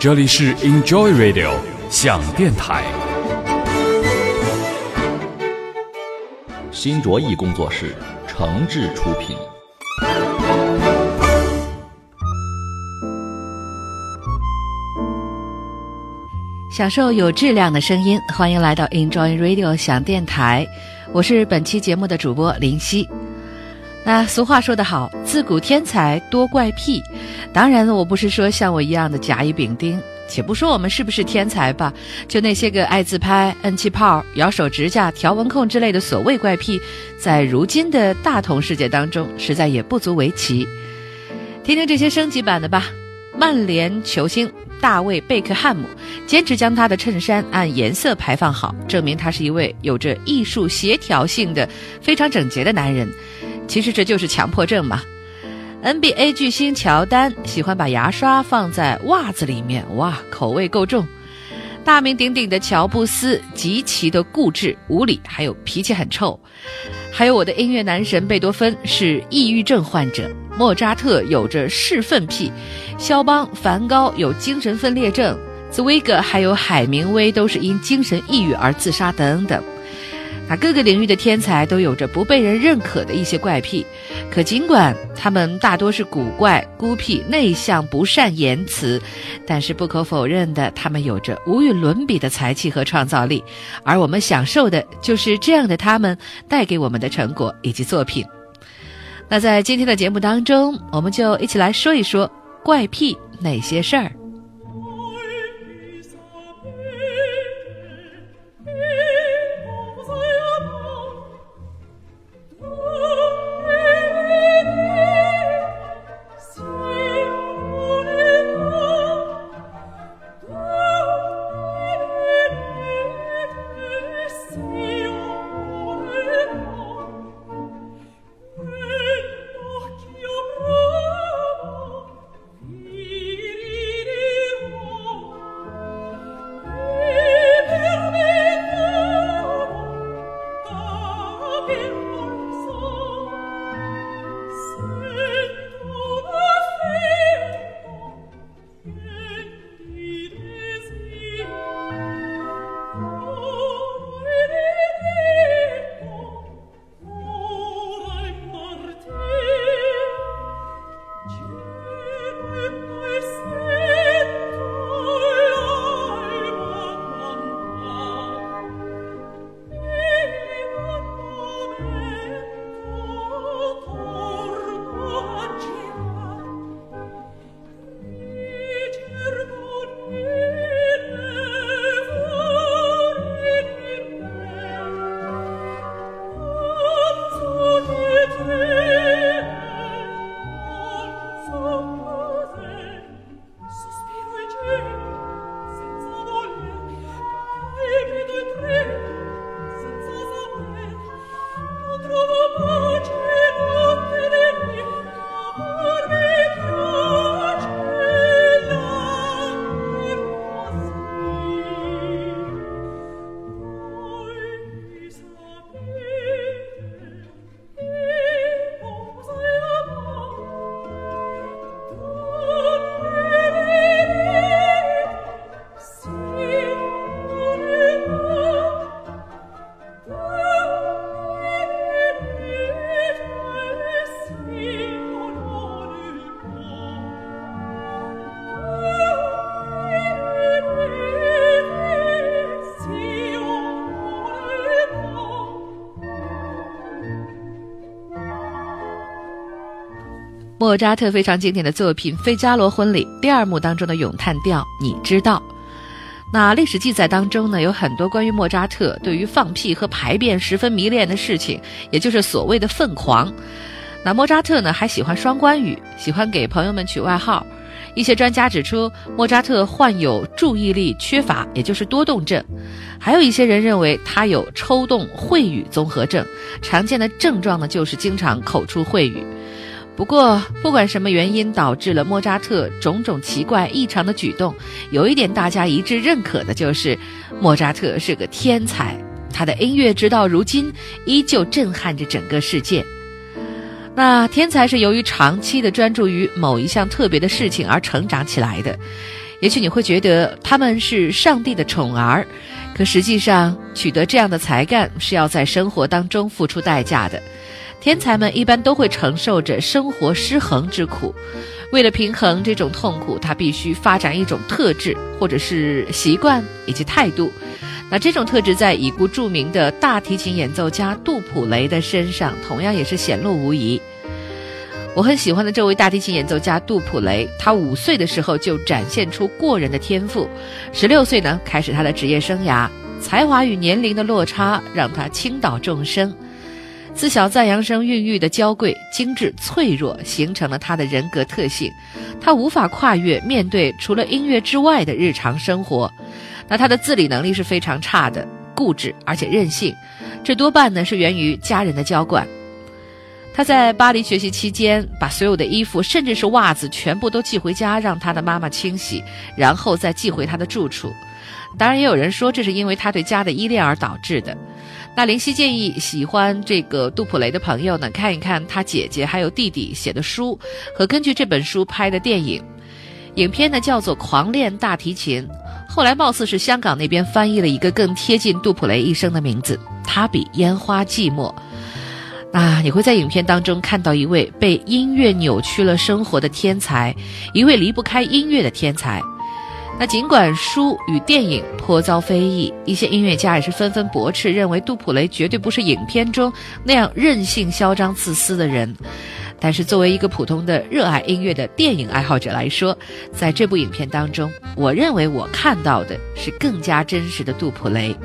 这里是 Enjoy Radio 想电台，新卓艺工作室诚挚出品。享受有质量的声音，欢迎来到 Enjoy Radio 想电台，我是本期节目的主播林夕。那俗话说得好，自古天才多怪癖。当然，我不是说像我一样的甲乙丙丁。且不说我们是不是天才吧，就那些个爱自拍、摁气泡、咬手指甲、条纹控之类的所谓怪癖，在如今的大同世界当中，实在也不足为奇。听听这些升级版的吧。曼联球星大卫贝克汉姆坚持将他的衬衫按颜色排放好，证明他是一位有着艺术协调性的、非常整洁的男人。其实这就是强迫症嘛。NBA 巨星乔丹喜欢把牙刷放在袜子里面，哇，口味够重。大名鼎鼎的乔布斯极其的固执、无理，还有脾气很臭。还有我的音乐男神贝多芬是抑郁症患者，莫扎特有着嗜粪癖，肖邦、梵高有精神分裂症，茨威格还有海明威都是因精神抑郁而自杀等等。啊各个领域的天才都有着不被人认可的一些怪癖，可尽管他们大多是古怪、孤僻、内向、不善言辞，但是不可否认的，他们有着无与伦比的才气和创造力，而我们享受的就是这样的他们带给我们的成果以及作品。那在今天的节目当中，我们就一起来说一说怪癖那些事儿。莫扎特非常经典的作品《费加罗婚礼》第二幕当中的咏叹调，你知道？那历史记载当中呢，有很多关于莫扎特对于放屁和排便十分迷恋的事情，也就是所谓的“粪狂”。那莫扎特呢，还喜欢双关语，喜欢给朋友们取外号，一些专家指出，莫扎特患有注意力缺乏，也就是多动症；还有一些人认为他有抽动秽语综合症，常见的症状呢就是经常口出秽语。不过，不管什么原因导致了莫扎特种种奇怪异常的举动，有一点大家一致认可的就是，莫扎特是个天才，他的音乐直到如今依旧震撼着整个世界。那天才是由于长期的专注于某一项特别的事情而成长起来的。也许你会觉得他们是上帝的宠儿，可实际上取得这样的才干是要在生活当中付出代价的。天才们一般都会承受着生活失衡之苦，为了平衡这种痛苦，他必须发展一种特质，或者是习惯以及态度。那这种特质在已故著名的大提琴演奏家杜普雷的身上，同样也是显露无遗。我很喜欢的这位大提琴演奏家杜普雷，他五岁的时候就展现出过人的天赋，十六岁呢开始他的职业生涯，才华与年龄的落差让他倾倒众生。自小赞扬声孕育的娇贵、精致、脆弱，形成了他的人格特性。他无法跨越面对除了音乐之外的日常生活。那他的自理能力是非常差的，固执而且任性，这多半呢是源于家人的娇惯。他在巴黎学习期间，把所有的衣服，甚至是袜子，全部都寄回家，让他的妈妈清洗，然后再寄回他的住处。当然，也有人说这是因为他对家的依恋而导致的。那林夕建议喜欢这个杜普雷的朋友呢，看一看他姐姐还有弟弟写的书和根据这本书拍的电影。影片呢叫做《狂恋大提琴》。后来貌似是香港那边翻译了一个更贴近杜普雷一生的名字，他比烟花寂寞。那你会在影片当中看到一位被音乐扭曲了生活的天才，一位离不开音乐的天才。那尽管书与电影颇遭非议，一些音乐家也是纷纷驳斥，认为杜普雷绝对不是影片中那样任性、嚣张、自私的人。但是，作为一个普通的热爱音乐的电影爱好者来说，在这部影片当中，我认为我看到的是更加真实的杜普雷。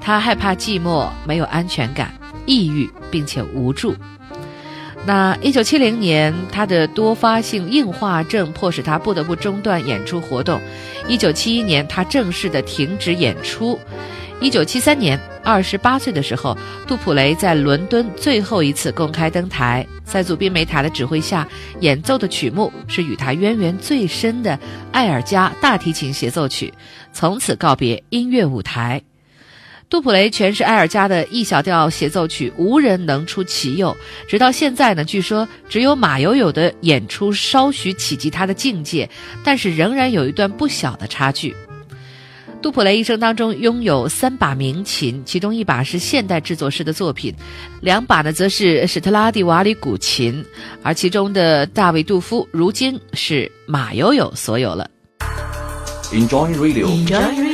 他害怕寂寞，没有安全感，抑郁，并且无助。那一九七零年，他的多发性硬化症迫使他不得不中断演出活动。一九七一年，他正式的停止演出。一九七三年，二十八岁的时候，杜普雷在伦敦最后一次公开登台，在祖宾梅塔的指挥下演奏的曲目是与他渊源最深的艾尔加大提琴协奏曲，从此告别音乐舞台。杜普雷全是埃尔加的 E 小调协奏曲，无人能出其右。直到现在呢，据说只有马友友的演出稍许企及他的境界，但是仍然有一段不小的差距。杜普雷一生当中拥有三把名琴，其中一把是现代制作师的作品，两把呢则是史特拉蒂瓦里古琴，而其中的大卫杜夫如今是马友友所有了。Enjoy Radio。Enjoy Radio。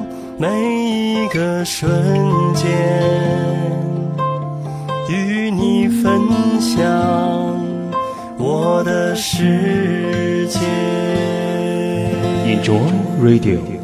每一个瞬间，与你分享我的世界。Enjoy Radio。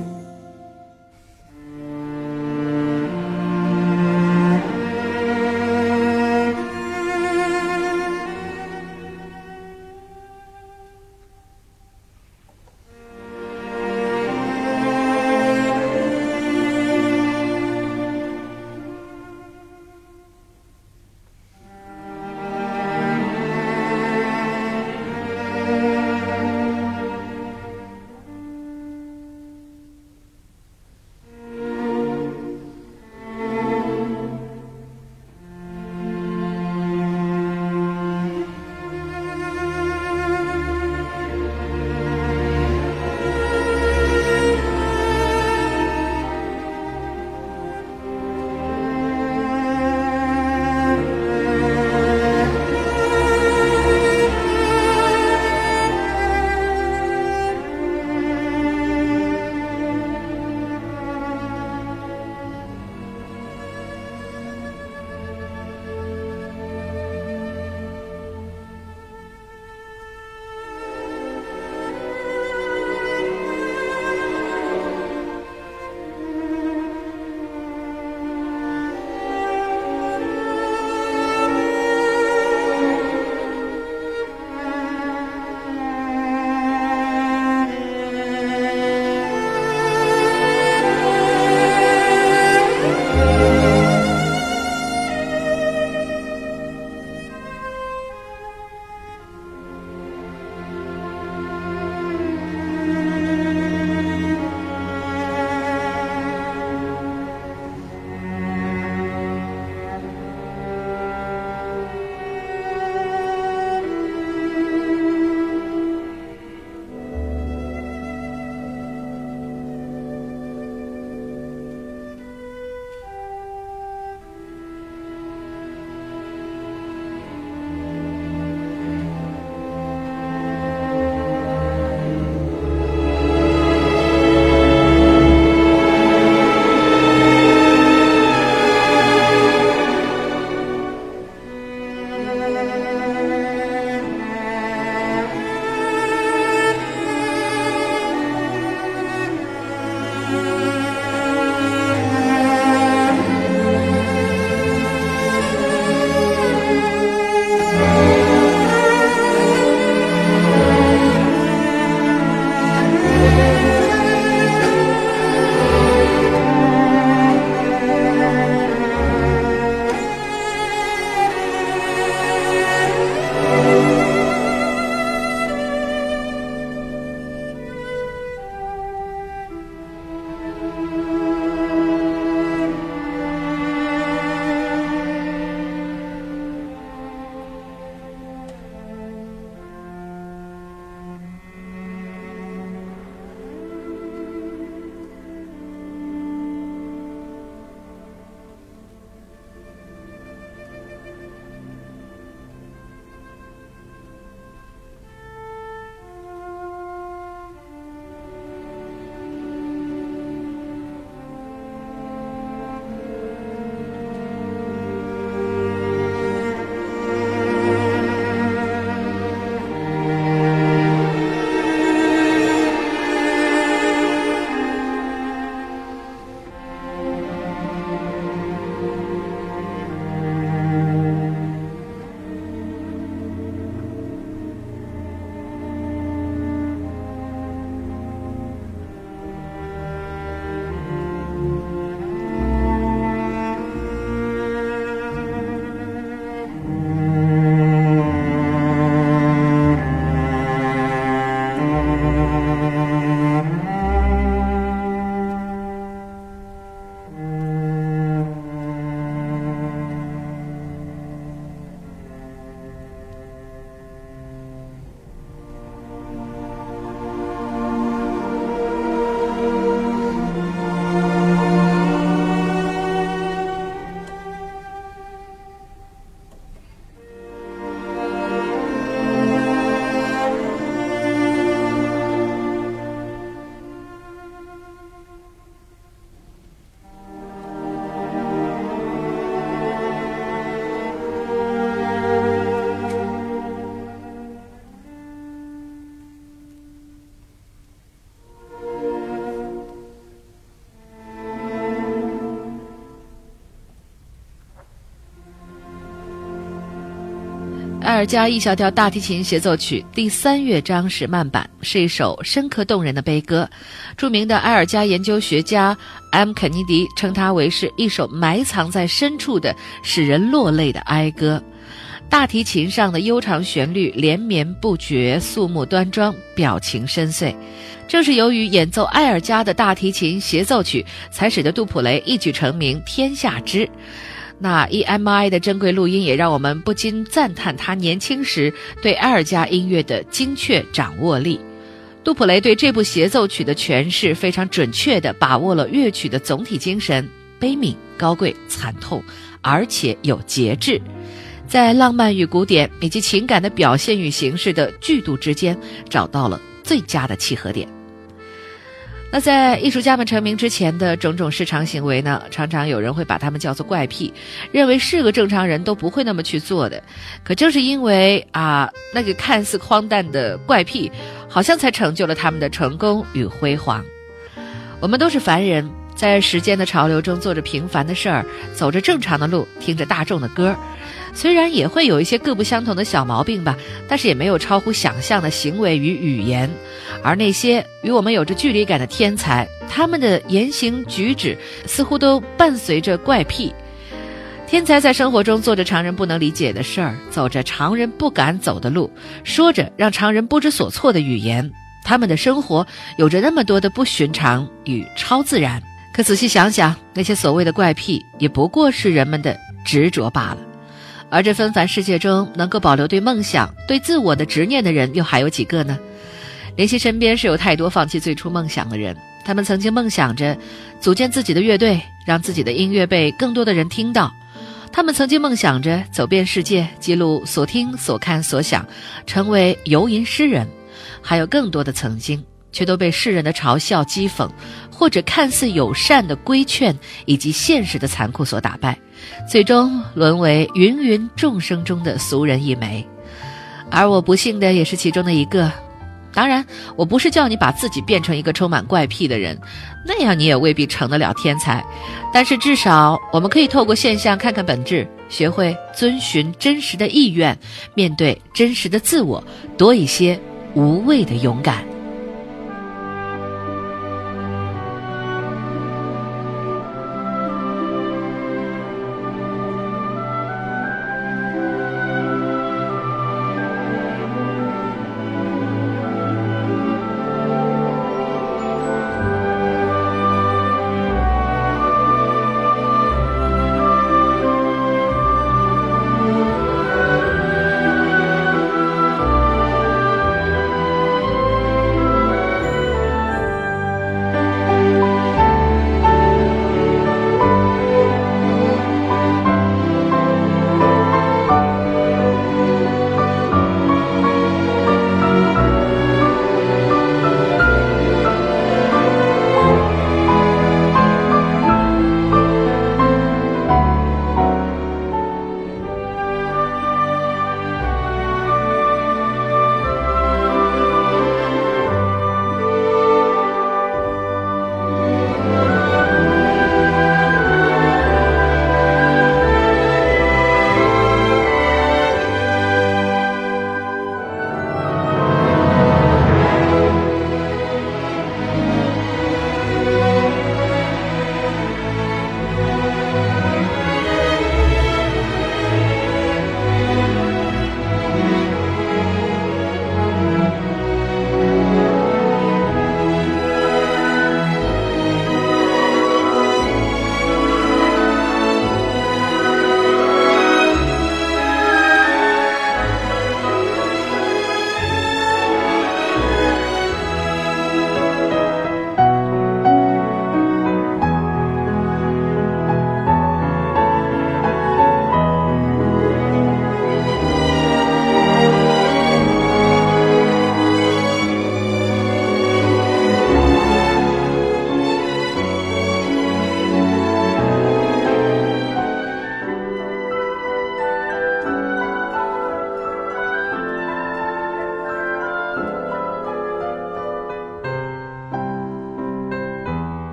尔加一小调大提琴协奏曲第三乐章是慢板，是一首深刻动人的悲歌。著名的埃尔加研究学家 M. 肯尼迪称它为是一首埋藏在深处的、使人落泪的哀歌。大提琴上的悠长旋律连绵不绝，肃穆端庄，表情深邃。正是由于演奏埃尔加的大提琴协奏曲，才使得杜普雷一举成名天下知。那 EMI 的珍贵录音也让我们不禁赞叹他年轻时对埃尔加音乐的精确掌握力。杜普雷对这部协奏曲的诠释非常准确地把握了乐曲的总体精神：悲悯、高贵、惨痛，而且有节制。在浪漫与古典以及情感的表现与形式的剧度之间，找到了最佳的契合点。在艺术家们成名之前的种种市场行为呢，常常有人会把他们叫做怪癖，认为是个正常人都不会那么去做的。可正是因为啊，那个看似荒诞的怪癖，好像才成就了他们的成功与辉煌。我们都是凡人，在时间的潮流中做着平凡的事儿，走着正常的路，听着大众的歌。虽然也会有一些各不相同的小毛病吧，但是也没有超乎想象的行为与语言。而那些与我们有着距离感的天才，他们的言行举止似乎都伴随着怪癖。天才在生活中做着常人不能理解的事儿，走着常人不敢走的路，说着让常人不知所措的语言。他们的生活有着那么多的不寻常与超自然。可仔细想想，那些所谓的怪癖，也不过是人们的执着罢了。而这纷繁世界中，能够保留对梦想、对自我的执念的人，又还有几个呢？林夕身边是有太多放弃最初梦想的人，他们曾经梦想着组建自己的乐队，让自己的音乐被更多的人听到；他们曾经梦想着走遍世界，记录所听、所看、所想，成为游吟诗人；还有更多的曾经，却都被世人的嘲笑、讥讽，或者看似友善的规劝，以及现实的残酷所打败。最终沦为芸芸众生中的俗人一枚，而我不幸的也是其中的一个。当然，我不是叫你把自己变成一个充满怪癖的人，那样你也未必成得了天才。但是至少我们可以透过现象看看本质，学会遵循真实的意愿，面对真实的自我，多一些无畏的勇敢。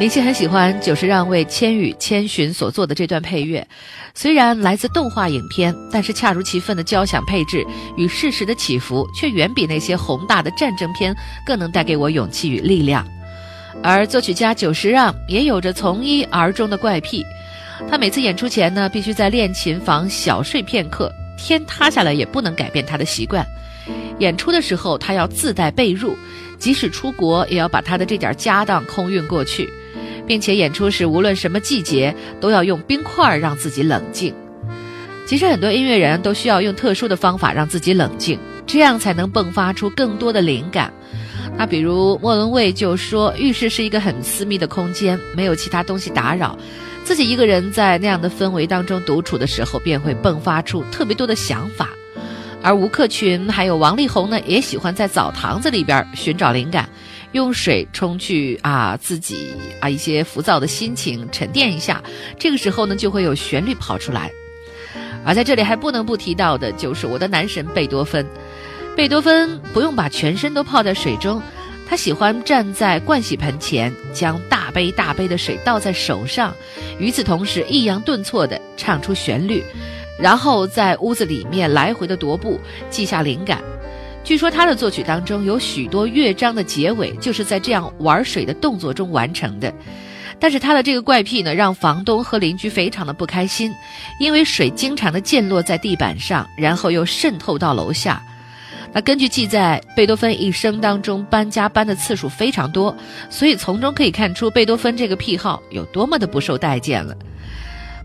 林夕很喜欢久石让为《千与千寻》所做的这段配乐，虽然来自动画影片，但是恰如其分的交响配置与事实的起伏，却远比那些宏大的战争片更能带给我勇气与力量。而作曲家久石让也有着从一而终的怪癖，他每次演出前呢，必须在练琴房小睡片刻，天塌下来也不能改变他的习惯。演出的时候，他要自带被褥，即使出国，也要把他的这点家当空运过去。并且演出时，无论什么季节，都要用冰块让自己冷静。其实很多音乐人都需要用特殊的方法让自己冷静，这样才能迸发出更多的灵感。那比如莫文蔚就说，浴室是一个很私密的空间，没有其他东西打扰，自己一个人在那样的氛围当中独处的时候，便会迸发出特别多的想法。而吴克群还有王力宏呢，也喜欢在澡堂子里边寻找灵感。用水冲去啊，自己啊一些浮躁的心情沉淀一下，这个时候呢就会有旋律跑出来。而在这里还不能不提到的就是我的男神贝多芬。贝多芬不用把全身都泡在水中，他喜欢站在盥洗盆前，将大杯大杯的水倒在手上，与此同时抑扬顿挫地唱出旋律，然后在屋子里面来回的踱步，记下灵感。据说他的作曲当中有许多乐章的结尾就是在这样玩水的动作中完成的，但是他的这个怪癖呢，让房东和邻居非常的不开心，因为水经常的溅落在地板上，然后又渗透到楼下。那根据记载，贝多芬一生当中搬家搬的次数非常多，所以从中可以看出贝多芬这个癖好有多么的不受待见了。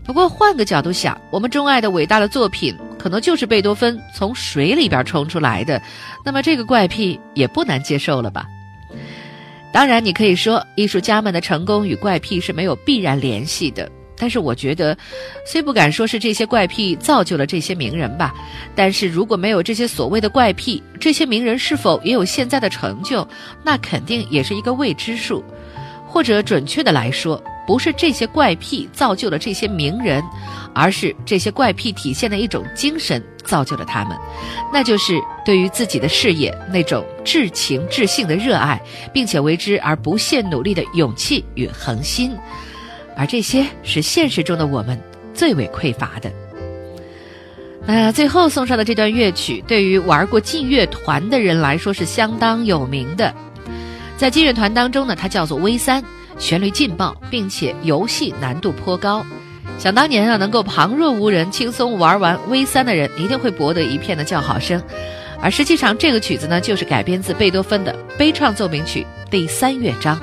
不过换个角度想，我们钟爱的伟大的作品。可能就是贝多芬从水里边冲出来的，那么这个怪癖也不难接受了吧？当然，你可以说艺术家们的成功与怪癖是没有必然联系的，但是我觉得，虽不敢说是这些怪癖造就了这些名人吧，但是如果没有这些所谓的怪癖，这些名人是否也有现在的成就，那肯定也是一个未知数，或者准确的来说。不是这些怪癖造就了这些名人，而是这些怪癖体现的一种精神造就了他们，那就是对于自己的事业那种至情至性的热爱，并且为之而不懈努力的勇气与恒心，而这些是现实中的我们最为匮乏的。那最后送上的这段乐曲，对于玩过劲乐团的人来说是相当有名的，在劲乐团当中呢，它叫做 V 三。旋律劲爆，并且游戏难度颇高。想当年啊，能够旁若无人、轻松玩完 V 三的人，一定会博得一片的叫好声。而实际上，这个曲子呢，就是改编自贝多芬的悲怆奏鸣曲第三乐章。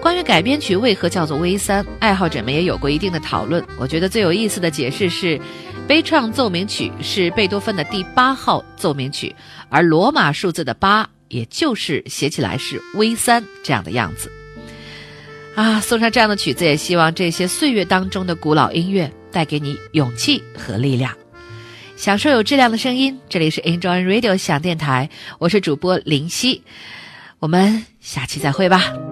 关于改编曲为何叫做 V 三，爱好者们也有过一定的讨论。我觉得最有意思的解释是，悲怆奏鸣曲是贝多芬的第八号奏鸣曲，而罗马数字的八，也就是写起来是 V 三这样的样子。啊，送上这样的曲子，也希望这些岁月当中的古老音乐带给你勇气和力量。享受有质量的声音。这里是 Enjoy Radio 响电台，我是主播林夕，我们下期再会吧。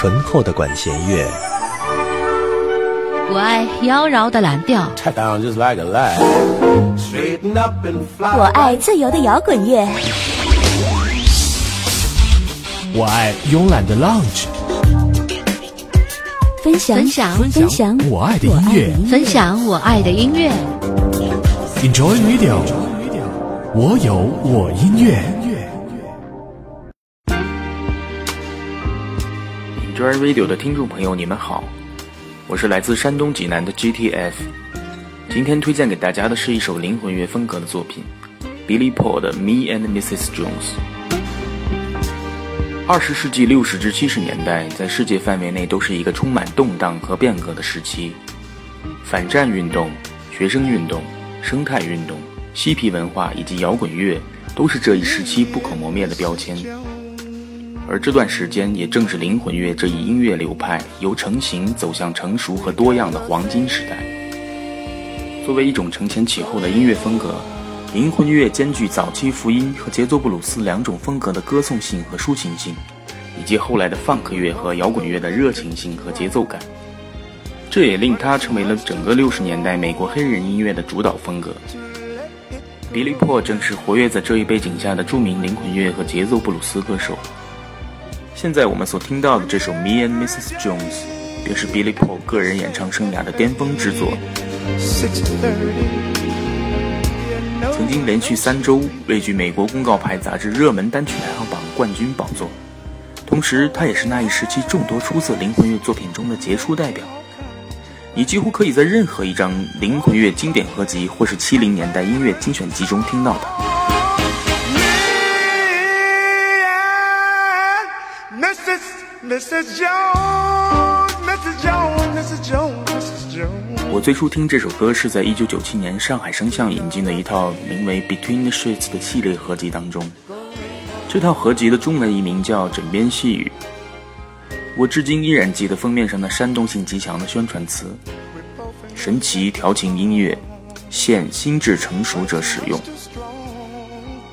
醇厚的管弦乐，我爱妖娆的蓝调，我爱自由的摇滚乐，我爱慵懒的 lounge，分享分享分享我爱的音乐，分享我爱的音乐。Enjoy Radio，我有我音乐。Enjoy Radio 的听众朋友，你们好，我是来自山东济南的 GTF。今天推荐给大家的是一首灵魂乐风格的作品，Billy Paul 的《Me and Mrs. Jones》。二十世纪六十至七十年代，在世界范围内都是一个充满动荡和变革的时期。反战运动、学生运动、生态运动、嬉皮文化以及摇滚乐，都是这一时期不可磨灭的标签。而这段时间，也正是灵魂乐这一音乐流派由成型走向成熟和多样的黄金时代。作为一种承前启后的音乐风格，灵魂乐兼具早期福音和节奏布鲁斯两种风格的歌颂性和抒情性，以及后来的放克乐和摇滚乐的热情性和节奏感。这也令他成为了整个六十年代美国黑人音乐的主导风格。Billy Paul 正是活跃在这一背景下的著名灵魂乐和节奏布鲁斯歌手。现在我们所听到的这首《Me and Mrs. Jones》，便是 Billy Paul 个人演唱生涯的巅峰之作。曾经连续三周位居美国公告牌杂志热门单曲排行榜冠军宝座，同时他也是那一时期众多出色灵魂乐作品中的杰出代表。你几乎可以在任何一张灵魂乐经典合集或是七零年代音乐精选集中听到我最初听这首歌是在1997年上海声像引进的一套名为《Between the Sheets》的系列合集当中。这套合集的中文译名叫《枕边细语》。我至今依然记得封面上那煽动性极强的宣传词：“神奇调情音乐，现心智成熟者使用。”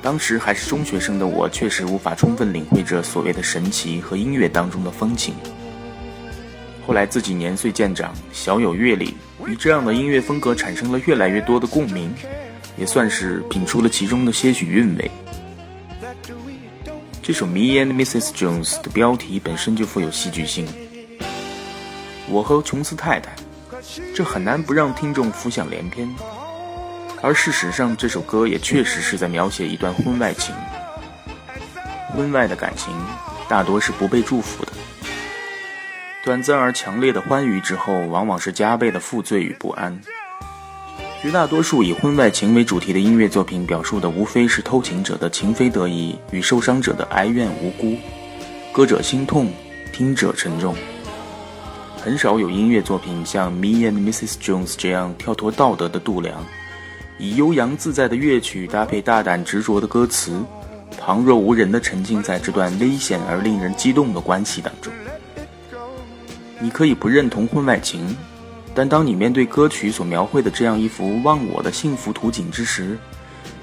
当时还是中学生的我，确实无法充分领会这所谓的神奇和音乐当中的风情。后来自己年岁渐长，小有阅历，与这样的音乐风格产生了越来越多的共鸣，也算是品出了其中的些许韵味。这首《Me and Mrs. Jones》的标题本身就富有戏剧性，我和琼斯太太，这很难不让听众浮想联翩。而事实上，这首歌也确实是在描写一段婚外情。婚外的感情大多是不被祝福的，短暂而强烈的欢愉之后，往往是加倍的负罪与不安。绝大多数以婚外情为主题的音乐作品，表述的无非是偷情者的情非得已与受伤者的哀怨无辜，歌者心痛，听者沉重。很少有音乐作品像《Me and Mrs. Jones》这样跳脱道德的度量。以悠扬自在的乐曲搭配大胆执着的歌词，旁若无人地沉浸在这段危险而令人激动的关系当中。你可以不认同婚外情，但当你面对歌曲所描绘的这样一幅忘我的幸福图景之时，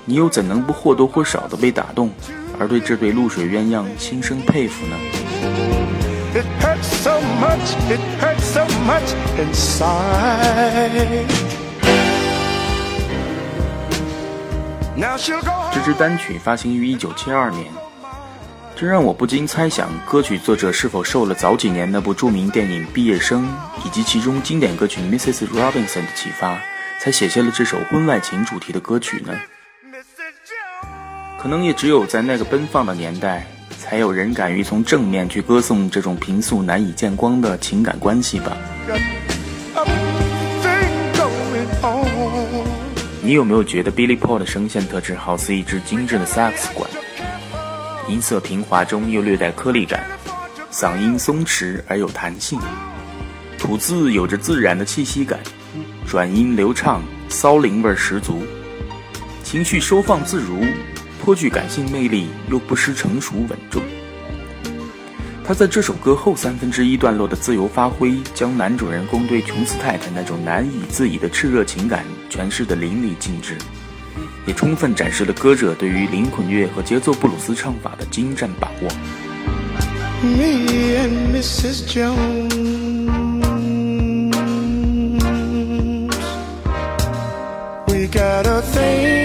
你又怎能不或多或少地被打动，而对这对露水鸳鸯心生佩服呢？这支单曲发行于1972年，这让我不禁猜想，歌曲作者是否受了早几年那部著名电影《毕业生》以及其中经典歌曲《Mrs. Robinson》的启发，才写下了这首婚外情主题的歌曲呢？可能也只有在那个奔放的年代，才有人敢于从正面去歌颂这种平素难以见光的情感关系吧。你有没有觉得 Billy Paul 的声线特质好似一支精致的萨克斯管？音色平滑中又略带颗粒感，嗓音松弛而有弹性，吐字有着自然的气息感，转音流畅，骚灵味十足，情绪收放自如，颇具感性魅力，又不失成熟稳重。他在这首歌后三分之一段落的自由发挥，将男主人公对琼斯太太那种难以自已的炽热情感诠释得淋漓尽致，也充分展示了歌者对于灵魂乐和节奏布鲁斯唱法的精湛把握。both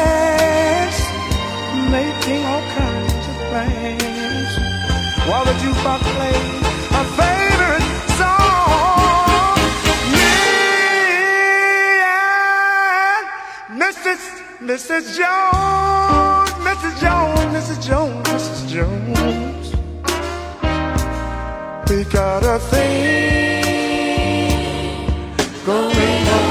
making all kinds of plans, while the jukebox plays our favorite song. Me and Mrs. Mrs. Jones, Mrs. Jones, Mrs. Jones, Mrs. Jones. We got a thing going on.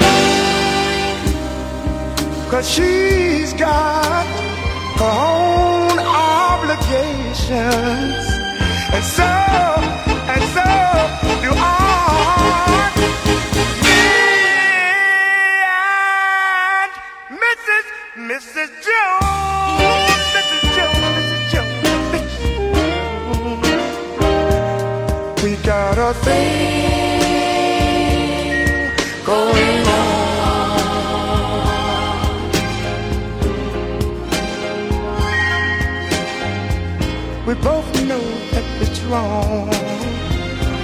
Cause she's got her own obligations, and so, and so do I. Me and Mrs. Mrs. Jones, Mrs. Jones, Mrs. Jones, Mrs. Jones. We got a thing